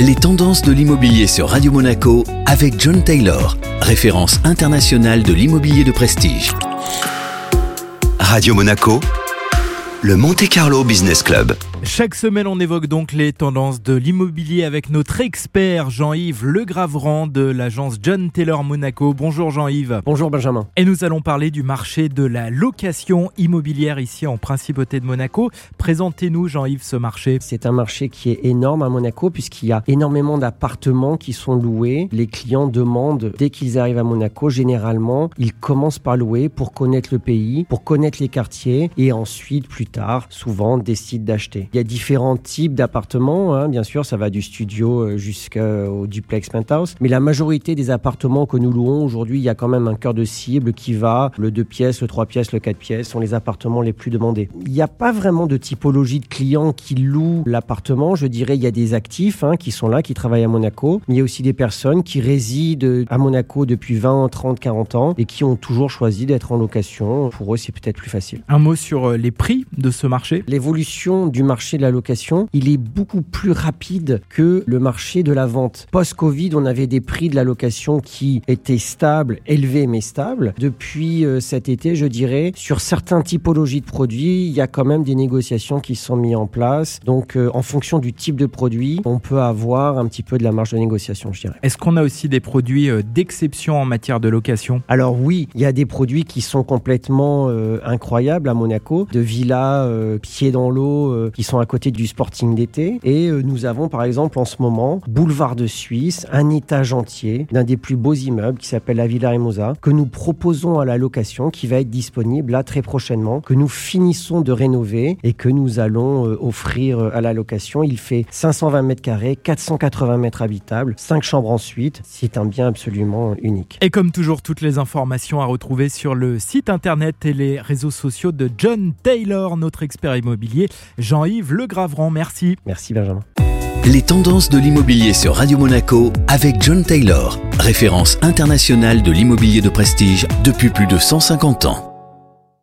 Les tendances de l'immobilier sur Radio Monaco avec John Taylor, référence internationale de l'immobilier de prestige. Radio Monaco, le Monte Carlo Business Club. Chaque semaine, on évoque donc les tendances de l'immobilier avec notre expert Jean-Yves Legravrand de l'agence John Taylor Monaco. Bonjour Jean-Yves. Bonjour Benjamin. Et nous allons parler du marché de la location immobilière ici en Principauté de Monaco. Présentez-nous Jean-Yves ce marché. C'est un marché qui est énorme à Monaco puisqu'il y a énormément d'appartements qui sont loués. Les clients demandent dès qu'ils arrivent à Monaco, généralement, ils commencent par louer pour connaître le pays, pour connaître les quartiers et ensuite, plus tard, souvent décident d'acheter. Il y a différents types d'appartements, hein. bien sûr, ça va du studio euh, jusqu'au duplex penthouse, mais la majorité des appartements que nous louons aujourd'hui, il y a quand même un cœur de cible qui va, le 2 pièces, le 3 pièces, le 4 pièces sont les appartements les plus demandés. Il n'y a pas vraiment de typologie de clients qui louent l'appartement, je dirais il y a des actifs hein, qui sont là, qui travaillent à Monaco, mais il y a aussi des personnes qui résident à Monaco depuis 20, 30, 40 ans et qui ont toujours choisi d'être en location. Pour eux, c'est peut-être plus facile. Un mot sur euh, les prix de ce marché? L'évolution du marché de la location, il est beaucoup plus rapide que le marché de la vente. Post-Covid, on avait des prix de la location qui étaient stables, élevés mais stables. Depuis euh, cet été, je dirais, sur certaines typologies de produits, il y a quand même des négociations qui sont mises en place. Donc, euh, en fonction du type de produit, on peut avoir un petit peu de la marge de négociation, je dirais. Est-ce qu'on a aussi des produits euh, d'exception en matière de location? Alors oui, il y a des produits qui sont complètement incroyables à Monaco, de villas pieds dans l'eau qui sont à côté du Sporting d'été. Et euh, nous avons par exemple en ce moment, boulevard de Suisse, un étage entier d'un des plus beaux immeubles qui s'appelle la Villa Hermosa, que nous proposons à la location, qui va être disponible là très prochainement, que nous finissons de rénover et que nous allons euh, offrir euh, à la location. Il fait 520 mètres carrés, 480 mètres habitables, 5 chambres en suite. C'est un bien absolument unique. Et comme toujours, toutes les informations à retrouver sur le site internet et les réseaux sociaux de John Taylor, notre expert immobilier, Jean-Yves le Graveran. Merci. Merci Benjamin. Les tendances de l'immobilier sur Radio Monaco avec John Taylor, référence internationale de l'immobilier de prestige depuis plus de 150 ans.